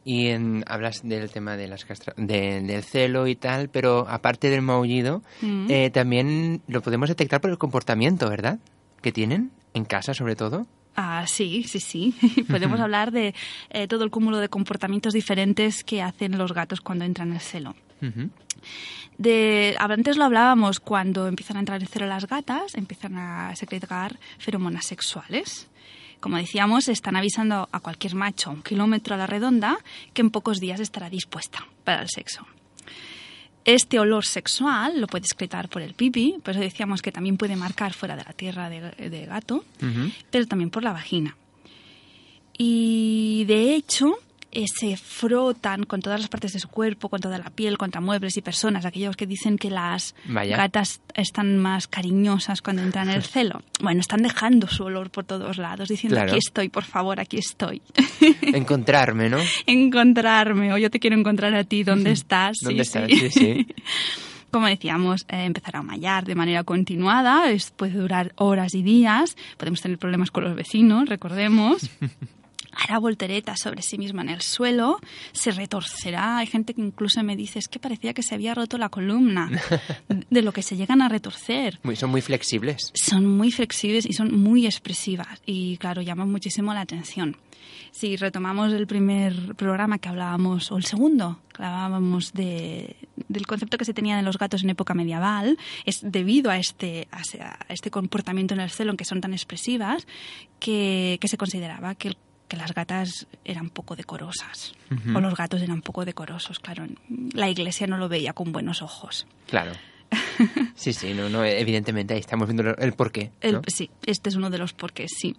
Y en- hablas del tema de las castra- de- del celo y tal, pero aparte del maullido, Mm. eh, también lo podemos detectar por el comportamiento, ¿verdad? Que tienen en casa, sobre todo. Ah, sí, sí, sí. Podemos hablar de eh, todo el cúmulo de comportamientos diferentes que hacen los gatos cuando entran en el celo. De, antes lo hablábamos, cuando empiezan a entrar en celo las gatas, empiezan a secretar feromonas sexuales. Como decíamos, están avisando a cualquier macho a un kilómetro a la redonda que en pocos días estará dispuesta para el sexo. Este olor sexual lo puede excretar por el pipi, por eso decíamos que también puede marcar fuera de la tierra de, de gato, pero también por la vagina. Y de hecho, eh, se frotan con todas las partes de su cuerpo, con toda la piel, contra muebles y personas, aquellos que dicen que las Vaya. gatas están más cariñosas cuando entran en el celo. Bueno, están dejando su olor por todos lados, diciendo Claro. aquí estoy, por favor, aquí estoy. Encontrarme, ¿no? Encontrarme, o yo te quiero encontrar a ti, ¿dónde estás? Sí, ¿Dónde estás? sí. Sí, sí. Como decíamos, eh, empezar a mallar de manera continuada, es- puede durar horas y días, podemos tener problemas con los vecinos, recordemos. Hará volteretas sobre sí misma en el suelo, se retorcerá. Hay gente que incluso me dice, es que parecía que se había roto la columna, de lo que se llegan a retorcer. Muy- son muy flexibles. Son muy flexibles y son muy expresivas y, claro, llaman muchísimo la atención. Si retomamos el primer programa que hablábamos, o el segundo, que hablábamos de, del concepto que se tenía de los gatos en época medieval, es debido a este, a este comportamiento en el celo en que son tan expresivas que, que se consideraba que, el- que las gatas eran poco decorosas o los gatos eran poco decorosos. Claro, la iglesia no lo veía con buenos ojos. Claro. Sí, sí, no, no, evidentemente ahí estamos viendo el porqué. El- ¿no? Sí, este es uno de los porqués, sí.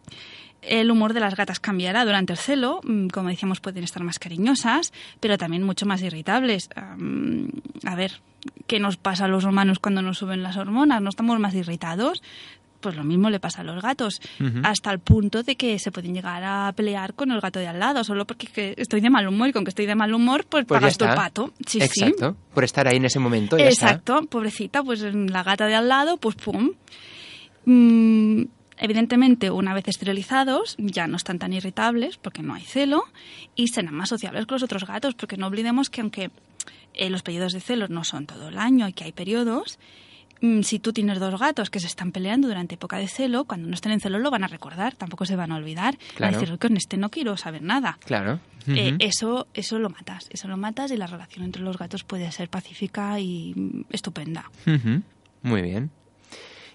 El humor de las gatas cambiará durante el celo, mm, como decíamos, pueden estar más cariñosas, pero también mucho más irritables. Am, a ver, ¿qué nos pasa a los humanos cuando nos suben las hormonas? ¿No estamos más irritados? Pues lo mismo le pasa a los gatos, hasta el punto de que se pueden llegar a pelear con el gato de al lado, solo porque que estoy de mal humor y con que estoy de mal humor, pues, Pues pagas tu pato. Sí, sí. Exacto. Por estar ahí en ese momento. Ya está. Exacto, pobrecita, pues la gata de al lado, pues pum. Mm, evidentemente, una vez esterilizados, ya no están tan irritables porque no hay celo y serán más sociables con los otros gatos, porque no olvidemos que aunque eh, los periodos de celos no son todo el año y que hay periodos, si tú tienes dos gatos que se están peleando durante época de celo, cuando no estén en celo lo van a recordar, tampoco se van a olvidar. Van Claro. a decir, con este no quiero saber nada. Claro. Eh, eso, eso lo matas, eso lo matas y la relación entre los gatos puede ser pacífica y mm, estupenda. Muy bien.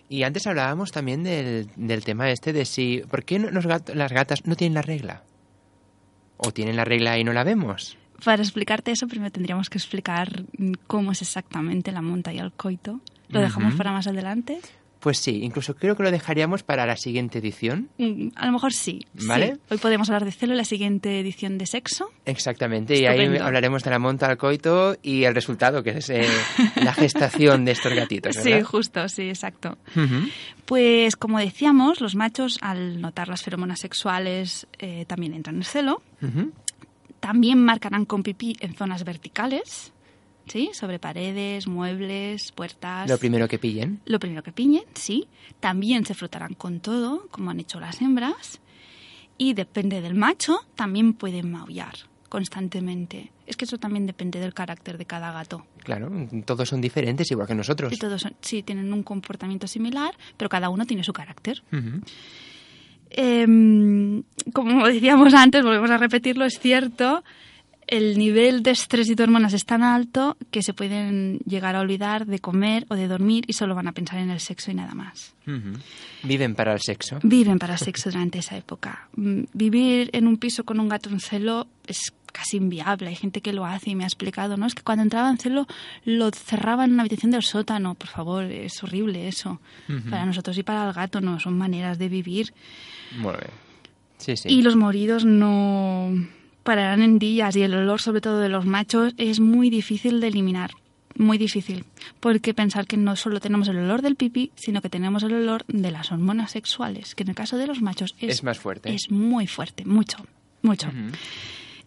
Y antes hablábamos también del, del tema este de si... ¿Por qué no- los las gatas no tienen la regla? ¿O tienen la regla y no la vemos? Para explicarte eso, primero tendríamos que explicar mm, cómo es exactamente la monta y el coito. ¿Lo dejamos para más adelante? Pues sí, incluso creo que lo dejaríamos para la siguiente edición. Mm, A lo mejor sí. Vale. sí. Hoy podemos hablar de celo en la siguiente edición de sexo. Exactamente, y ahí hablaremos de la monta al coito y el resultado, que es eh, la gestación de estos gatitos, Sí, justo, sí, exacto. Pues como decíamos, los machos al notar las feromonas sexuales eh, también entran en celo. También marcarán con pipí en zonas verticales, ¿sí? Sobre paredes, muebles, puertas. Lo primero que pillen. Lo primero que piñen, sí. También se frotarán con todo, como han hecho las hembras. Y depende del macho, también pueden maullar constantemente. Es que eso también depende del carácter de cada gato. Claro, todos son diferentes, igual que nosotros. Y todos son- sí tienen un comportamiento similar, pero cada uno tiene su carácter. Em, como decíamos antes, volvemos a repetirlo, es cierto, el nivel de estrés y de hormonas es tan alto que se pueden llegar a olvidar de comer o de dormir y solo van a pensar en el sexo y nada más. Ujú. Viven para el sexo. Viven para el sexo durante esa época. Mm, Vivir en un piso con un gato en celo es casi inviable. Hay gente que lo hace y me ha explicado, ¿no? Es que cuando entraba en celo lo cerraba en una habitación del sótano. Por favor, es horrible eso. Para nosotros y para el gato no, son maneras de vivir. Muy bien. Sí, sí. Y los moridos no pararán en días y el olor, sobre todo de los machos, es muy difícil de eliminar. Muy difícil. Porque pensar que no solo tenemos el olor del pipí, sino que tenemos el olor de las hormonas sexuales, que en el caso de los machos es, Es más fuerte. Es muy fuerte, mucho, mucho.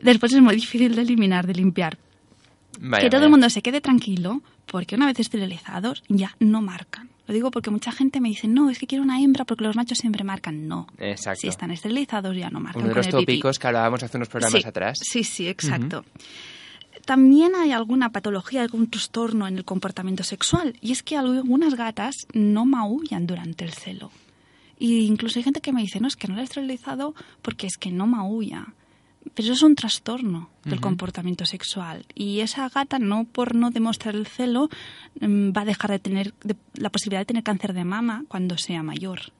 Después es muy difícil de eliminar, de limpiar. Vaya, que todo vaya. el mundo se quede tranquilo, porque una vez esterilizados ya no marcan. Lo digo porque mucha gente me dice, no, es que quiero una hembra porque los machos siempre marcan. No. Exacto. Si están esterilizados ya no marcan. Uno de los pipí. tópicos que hablábamos hace unos programas Sí, atrás. Sí, sí, exacto. También hay alguna patología, algún trastorno en el comportamiento sexual. Y es que algunas gatas no maullan durante el celo. Y incluso hay gente que me dice, no, es que no la he esterilizado porque es que no maulla. Pero eso es un trastorno del comportamiento sexual. Y esa gata, no por no demostrar el celo, mm, va a dejar de tener de- la posibilidad de tener cáncer de mama cuando sea mayor.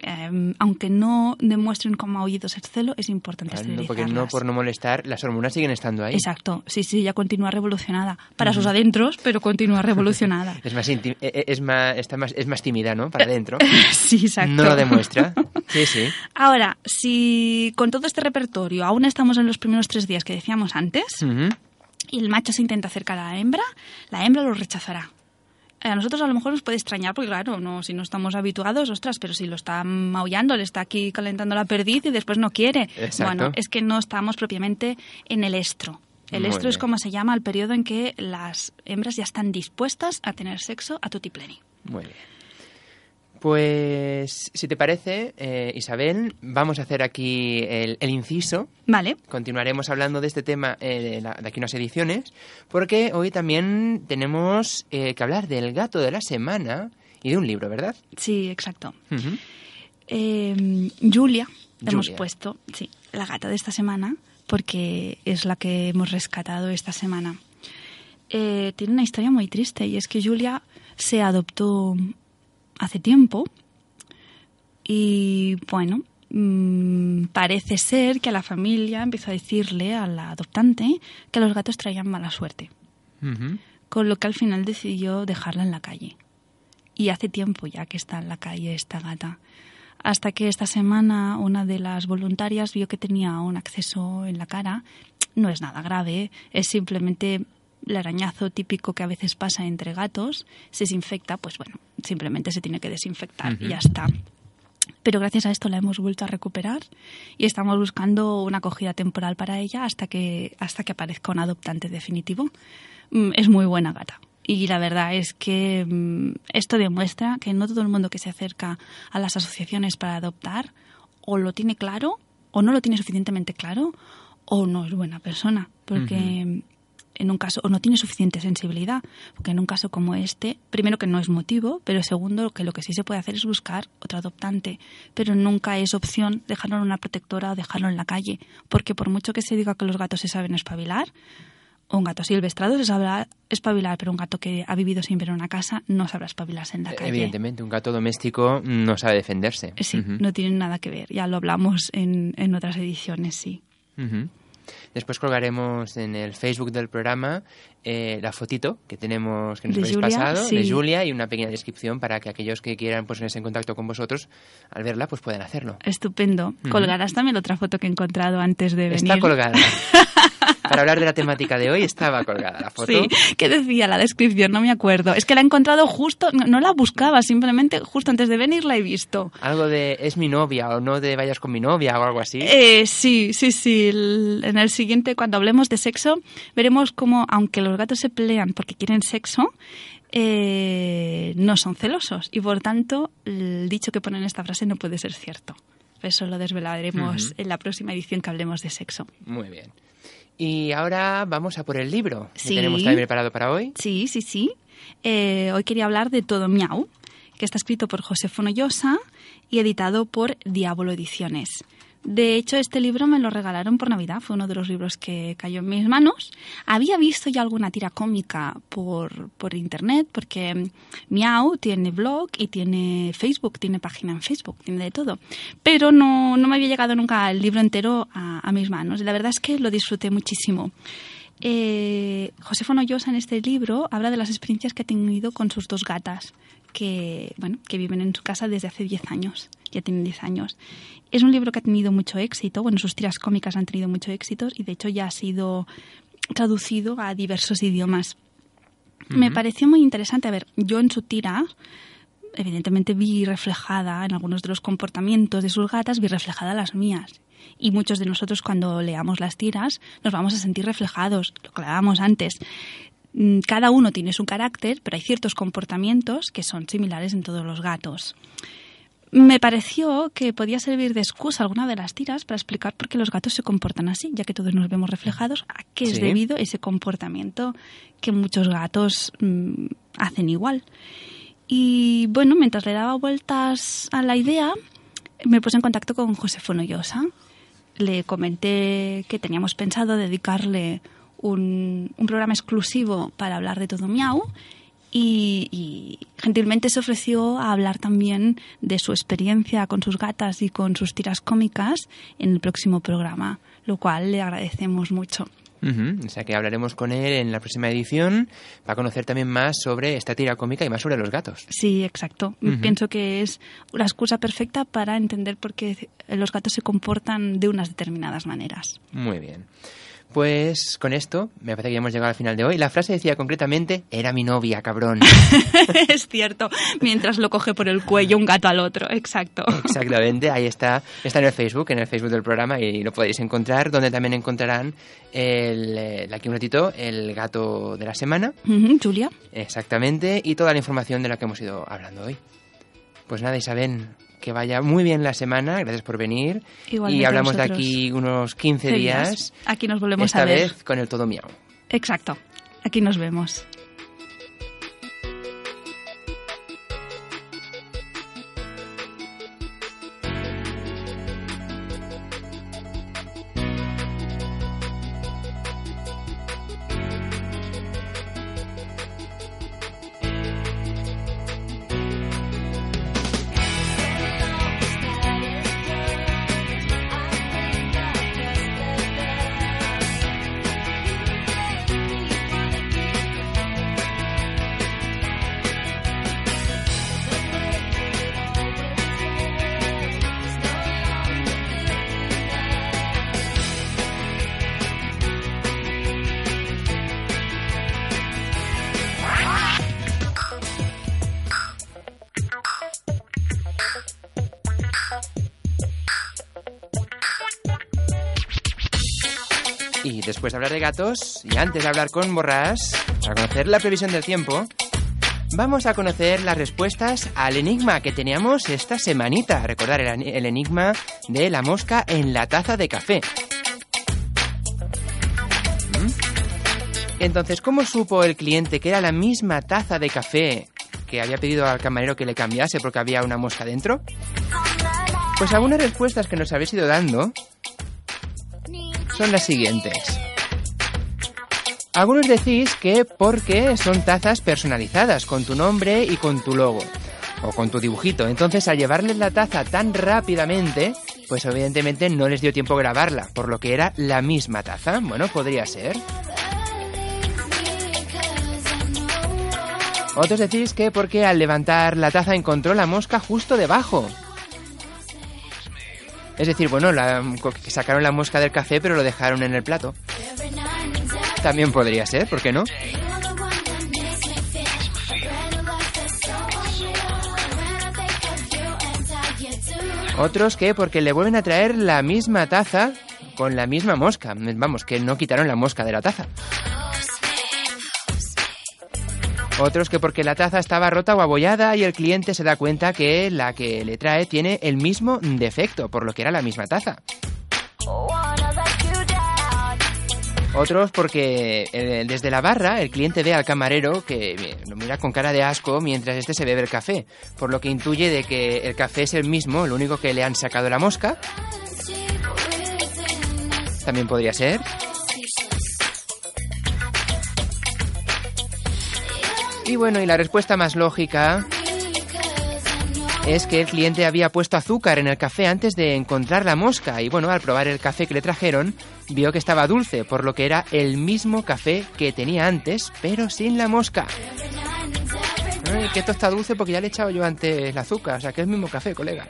Eh, aunque no demuestren como aullidos el celo, es importante Claro, no, porque no por no molestar, las hormonas siguen estando ahí. Exacto, sí, sí, ya continúa revolucionada. Para sus adentros, pero continúa revolucionada. Es más, eh, eh, es más, está más, es más tímida, ¿no? Para adentro. sí, exacto. No lo demuestra. Sí, sí. Ahora, si con todo este repertorio aún estamos en los primeros tres días que decíamos antes, Ujú. y el macho se intenta acercar a la hembra, la hembra lo rechazará. A nosotros a lo mejor nos puede extrañar, porque claro, no, si no estamos habituados, ostras, pero si lo está maullando, le está aquí calentando la perdiz y después no quiere. Exacto. Bueno, es que no estamos propiamente en el estro. El Muy estro es como se llama el periodo en que las hembras ya están dispuestas a tener sexo a tutipleni. Muy bien. Pues, si te parece, eh, Isabel, vamos a hacer aquí el, el inciso. Vale, Continuaremos hablando de este tema eh, de, la- de aquí unas ediciones, porque hoy también tenemos eh, que hablar del gato de la semana y de un libro, ¿verdad? sí, exacto. Ujú. Eh, Julia, hemos Julia. puesto, sí, la gata de esta semana, porque es la que hemos rescatado esta semana. Tiene una historia muy triste y es que Julia se adoptó hace tiempo y bueno, mm, parece ser que a la familia empezó a decirle a la adoptante que los gatos traían mala suerte con lo que al final decidió dejarla en la calle. Y hace tiempo ya que está en la calle esta gata. Hasta que esta semana una de las voluntarias vio que tenía un acceso en la cara. No es nada grave, es simplemente el arañazo típico que a veces pasa entre gatos. Si se infecta, pues bueno, simplemente se tiene que desinfectar y ya está. Pero gracias a esto la hemos vuelto a recuperar y estamos buscando una acogida temporal para ella hasta que, hasta que aparezca un adoptante definitivo. Mm, Es muy buena gata. Y la verdad es que mm, esto demuestra que no todo el mundo que se acerca a las asociaciones para adoptar o lo tiene claro o no lo tiene suficientemente claro o no es buena persona. Porque en un caso, o no tiene suficiente sensibilidad, porque en un caso como este, primero que no es motivo, pero segundo que lo que sí se puede hacer es buscar otro adoptante, pero nunca es opción dejarlo en una protectora o dejarlo en la calle, porque por mucho que se diga que los gatos se saben espabilar, un gato silvestrado se sabrá espabilar, pero un gato que ha vivido siempre en una casa no sabrá espabilarse en la calle. Evidentemente, un gato doméstico no sabe defenderse. Sí, Ujú. no tienen nada que ver, ya lo hablamos en, en otras ediciones, sí. Ujú. Después colgaremos en el Facebook del programa eh, la fotito que tenemos que nos habéis pasado sí. de Julia y una pequeña descripción para que aquellos que quieran pues, ponerse en contacto con vosotros al verla pues puedan hacerlo. Estupendo. Colgarás también otra foto que he encontrado antes de venir. Está colgada. para hablar de la temática de hoy estaba colgada la foto. Sí, ¿qué decía la descripción? No me acuerdo. Es que la he encontrado justo, no, la buscaba, simplemente justo antes de venir la he visto. Algo de es mi novia o no te vayas con mi novia o algo así. Eh, sí, sí, sí. El- en el siguiente, cuando hablemos de sexo, veremos cómo, aunque los gatos se pelean porque quieren sexo, eh, no son celosos. Y por tanto, el dicho que pone en esta frase no puede ser cierto. Eso lo desvelaremos en la próxima edición que hablemos de sexo. Muy bien. Y ahora vamos a por el libro que tenemos también preparado para hoy. Sí, sí, sí. Eh, hoy quería hablar de Todo Miau, que está escrito por José Fonollosa y editado por Diablo Ediciones. De hecho, este libro me lo regalaron por Navidad, fue uno de los libros que cayó en mis manos. Había visto ya alguna tira cómica por, por internet, porque Miau tiene blog y tiene Facebook, tiene página en Facebook, tiene de todo. Pero no, no me había llegado nunca el libro entero a, mis manos. La verdad es que lo disfruté muchísimo. Eh, José Fonollosa en este libro habla de las experiencias que ha tenido con sus dos gatas, que, bueno, que viven en su casa desde hace 10 años, ya tienen 10 años. Es un libro que ha tenido mucho éxito, bueno, sus tiras cómicas han tenido mucho éxito y de hecho ya ha sido traducido a diversos idiomas. Me pareció muy interesante, a ver, yo en su tira evidentemente vi reflejada en algunos de los comportamientos de sus gatas, vi reflejada las mías. Y muchos de nosotros cuando leamos las tiras nos vamos a sentir reflejados, lo que hablábamos antes. Mm, Cada uno tiene su carácter, pero hay ciertos comportamientos que son similares en todos los gatos. Me pareció que podía servir de excusa alguna de las tiras para explicar por qué los gatos se comportan así, ya que todos nos vemos reflejados a qué es debido ese comportamiento que muchos gatos mm, hacen igual. Y bueno, mientras le daba vueltas a la idea, me puse en contacto con José Fonollosa. Le comenté que teníamos pensado dedicarle un, un programa exclusivo para hablar de todo miau y, y gentilmente se ofreció a hablar también de su experiencia con sus gatas y con sus tiras cómicas en el próximo programa, lo cual le agradecemos mucho. Ujú, O sea que hablaremos con él en la próxima edición para conocer también más sobre esta tira cómica y más sobre los gatos. Sí, exacto. Pienso que es la excusa perfecta para entender por qué los gatos se comportan de unas determinadas maneras. Muy bien. Pues con esto me parece que ya hemos llegado al final de hoy. La frase decía concretamente, era mi novia, cabrón. es cierto. Mientras lo coge por el cuello un gato al otro. Exacto. Exactamente, ahí está. Está en el Facebook, en el Facebook del programa y lo podéis encontrar, donde también encontrarán el, eh, aquí un ratito, el gato de la semana. Julia. Exactamente, y toda la información de la que hemos ido hablando hoy. Pues nada, Isabel, que vaya muy bien la semana, gracias por venir. Igualmente y hablamos de aquí unos 15 Qué días. Aquí nos volvemos esta a ver. vez con el todo miau. Exacto. Aquí nos vemos. De gatos, y antes de hablar con Borrás, para conocer la previsión del tiempo, vamos a conocer las respuestas al enigma que teníamos esta semanita. Recordar el, el enigma de la mosca en la taza de café. ¿Mm? Entonces, ¿cómo supo el cliente que era la misma taza de café que había pedido al camarero que le cambiase porque había una mosca dentro? Pues algunas respuestas que nos habéis ido dando son las siguientes. Algunos decís que porque son tazas personalizadas con tu nombre y con tu logo o con tu dibujito. Entonces al llevarles la taza tan rápidamente, pues evidentemente no les dio tiempo a grabarla, por lo que era la misma taza. Bueno, podría ser. Otros decís que porque al levantar la taza encontró la mosca justo debajo. Es decir, bueno, sacaron la mosca del café pero lo dejaron en el plato. También podría ser, ¿por qué no? Otros que porque le vuelven a traer la misma taza con la misma mosca. Vamos, que no quitaron la mosca de la taza. Otros que porque la taza estaba rota o abollada y el cliente se da cuenta que la que le trae tiene el mismo defecto, por lo que era la misma taza. Otros porque eh, desde la barra el cliente ve al camarero que eh, lo mira con cara de asco mientras este se bebe el café, por lo que intuye de que el café es el mismo, lo único que le han sacado la mosca. También podría ser. Y bueno, y la respuesta más lógica es que el cliente había puesto azúcar en el café antes de encontrar la mosca y bueno, al probar el café que le trajeron, vio que estaba dulce, por lo que era el mismo café que tenía antes, pero sin la mosca. Ay, que esto está dulce porque ya le he echado yo antes el azúcar, o sea que es el mismo café, colega.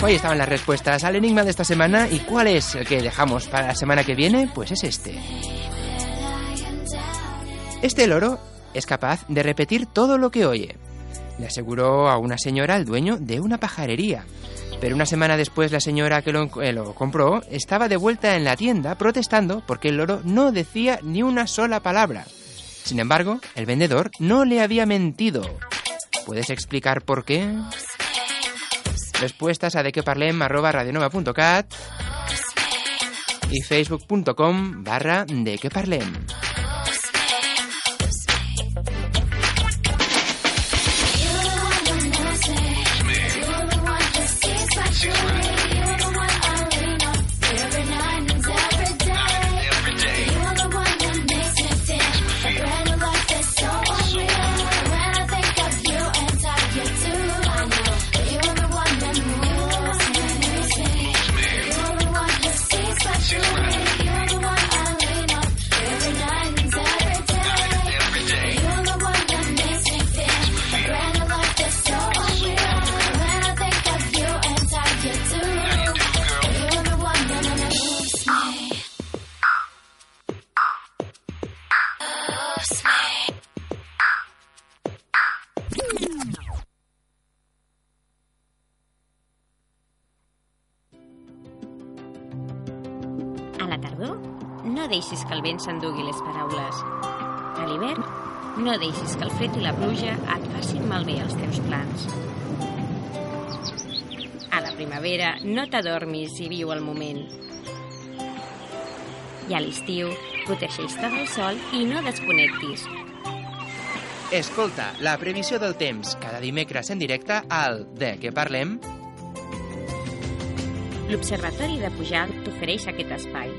Hoy estaban las respuestas al enigma de esta semana y cuál es el que dejamos para la semana que viene, pues es este. Este loro es capaz de repetir todo lo que oye. Le aseguró a una señora el dueño de una pajarería. Pero una semana después la señora que lo, eh, lo compró estaba de vuelta en la tienda protestando porque el loro no decía ni una sola palabra. Sin embargo, el vendedor no le había mentido. ¿Puedes explicar por qué? Respuestas a dequeparlem.radionova.cat y facebook.com barra dequeparlem. Vent s'endugui les paraules. A l'hivern, no deixis que el fred i la pluja et facin malbé els teus plans. A la primavera, no t'adormis i viu el moment. I a l'estiu, protegeix-te del sol i no desconnectis. Escolta la previsió del temps cada dimecres en directe al De què parlem? L'Observatori de Pujalt t'ofereix aquest espai.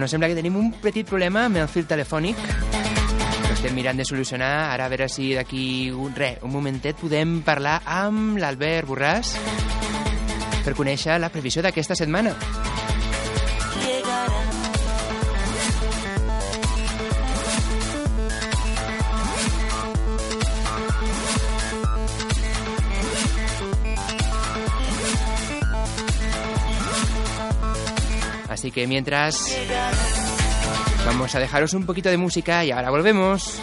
Bueno, sembla que tenim un petit problema amb el fil telefònic. Ho estem mirant de solucionar. Ara a veure si d'aquí un, re, un momentet podem parlar amb l'Albert Borràs per conèixer la previsió d'aquesta setmana. Así que mientras vamos a dejaros un poquito de música y ahora volvemos.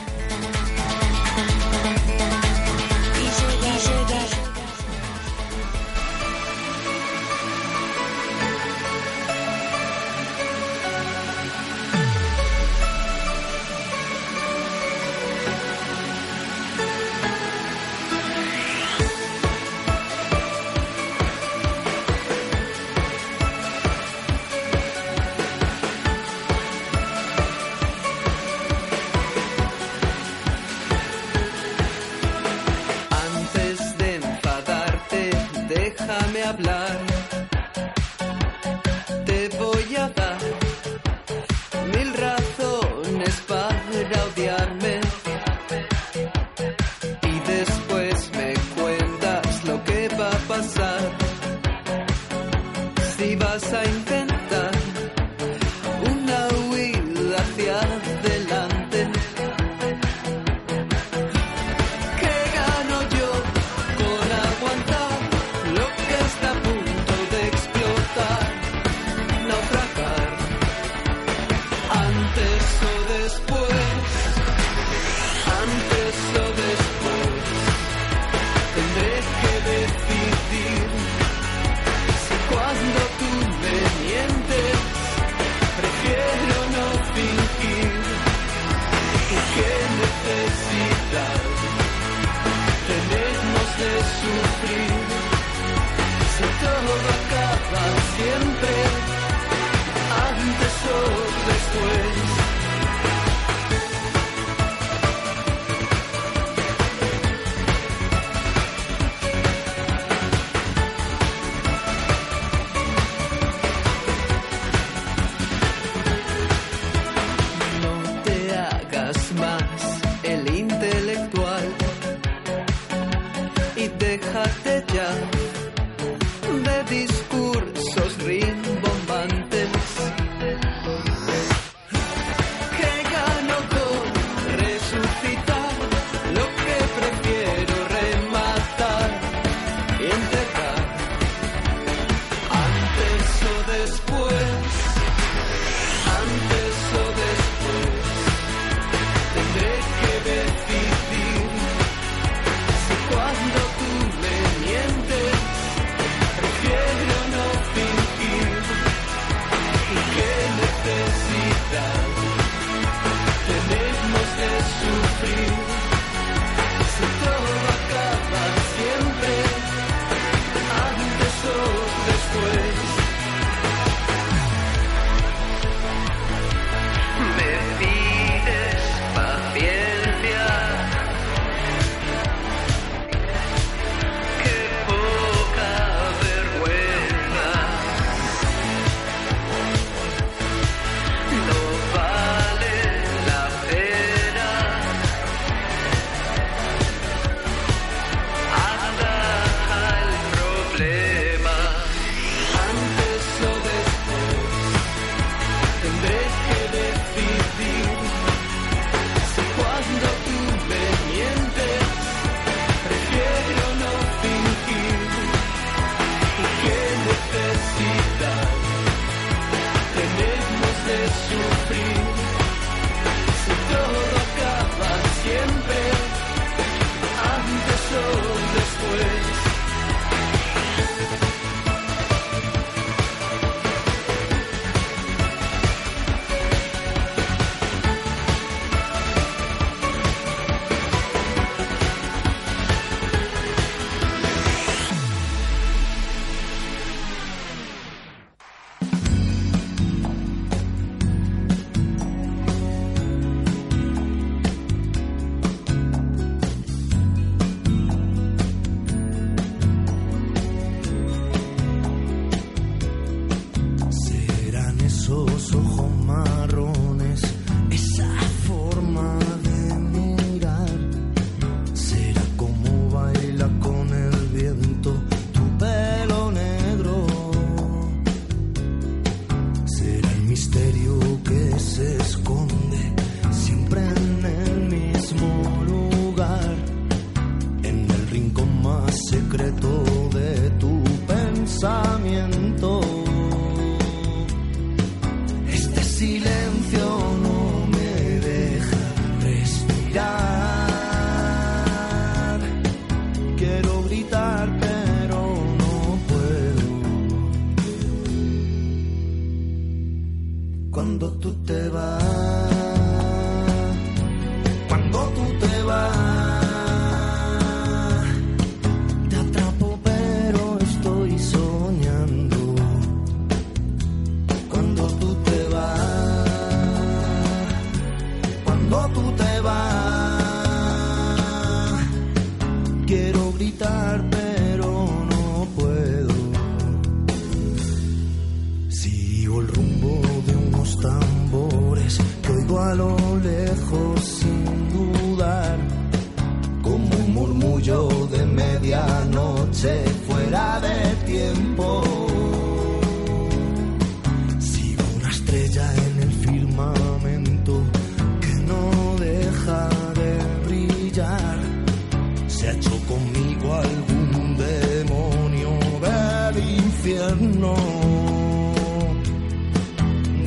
Infierno.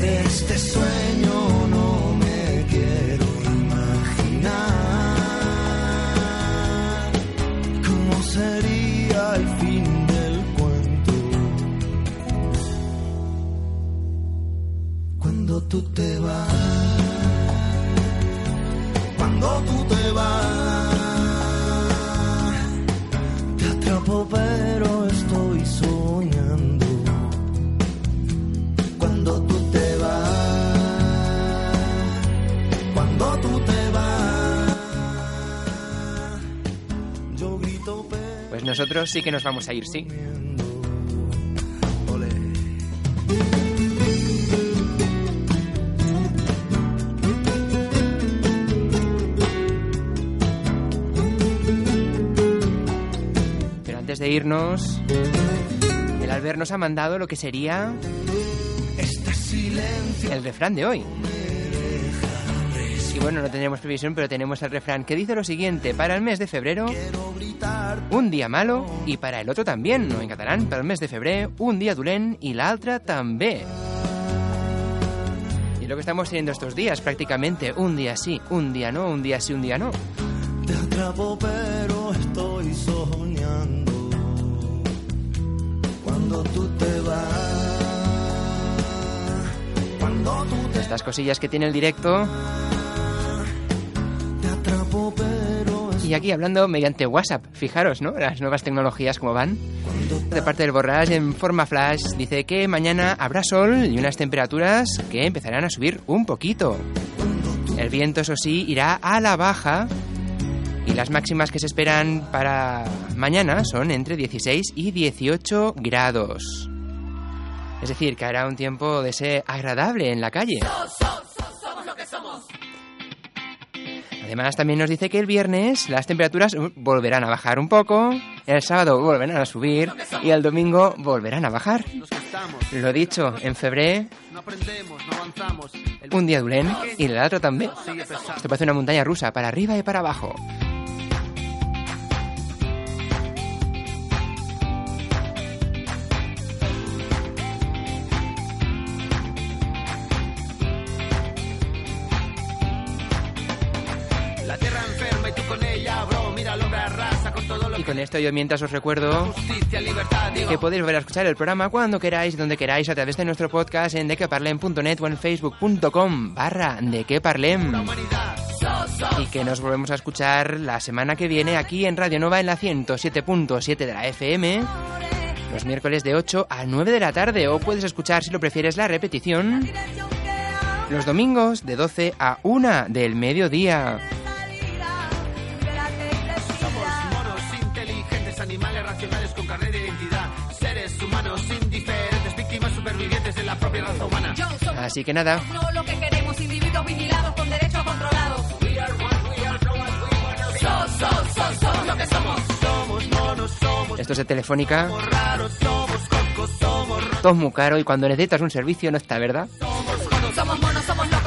De este sueño no me quiero imaginar cómo sería el fin del cuento. Cuando tú te vas, cuando tú te vas, te atrapo Pues nosotros sí que nos vamos a ir, sí. Pero antes de irnos, el Albert nos ha mandado lo que sería el refrán de hoy. Y bueno, no tenemos previsión, pero tenemos el refrán que dice lo siguiente: para el mes de febrero, un día malo, y para el otro también, no en catalán, para el mes de febrero, un día dolent y la otra también. Y lo que estamos teniendo estos días, prácticamente, un día sí, un día no, un día sí, un día no. Te atrapo pero estoy soñando Cuando tú te vas Cuando tú te Estas cosillas que tiene el directo. Y aquí hablando mediante WhatsApp, fijaros, ¿no? Las nuevas tecnologías como van. De parte del Borrás, en forma flash, dice que mañana habrá sol y unas temperaturas que empezarán a subir un poquito. El viento, eso sí, irá a la baja y las máximas que se esperan para mañana son entre 16 y 18 grados. Es decir, que hará un tiempo de ser agradable en la calle. Además, también nos dice que el viernes las temperaturas uh, volverán a bajar un poco, el sábado volverán a subir y el domingo volverán a bajar. Lo dicho, en febrero, un día duren y el otro también. Esto parece una montaña rusa, para arriba y para abajo. Con esto yo mientras os recuerdo que podéis volver a escuchar el programa cuando queráis, donde queráis, a través de nuestro podcast en dequeparlem.net o en facebook.com barra dequeparlem. Y que nos volvemos a escuchar la semana que viene aquí en Radio Nova en la 107.7 de la FM, los miércoles de 8 a 9 de la tarde, o puedes escuchar, si lo prefieres, la repetición los domingos de 12 a 1 del mediodía. Así que nada, No lo que queremos, individuos vigilados con derechos controlados. Esto es de Telefónica, todo es muy caro y cuando necesitas un servicio no está, ¿verdad?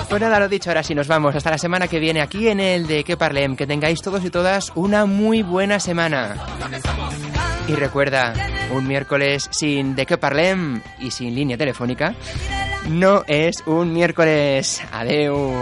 Pues nada, lo dicho, ahora sí nos vamos. Hasta la semana que viene aquí en el de Que Parlem. Que tengáis todos y todas una muy buena semana. Y recuerda, un miércoles sin de Que Parlem y sin línea telefónica no es un miércoles. Adeu.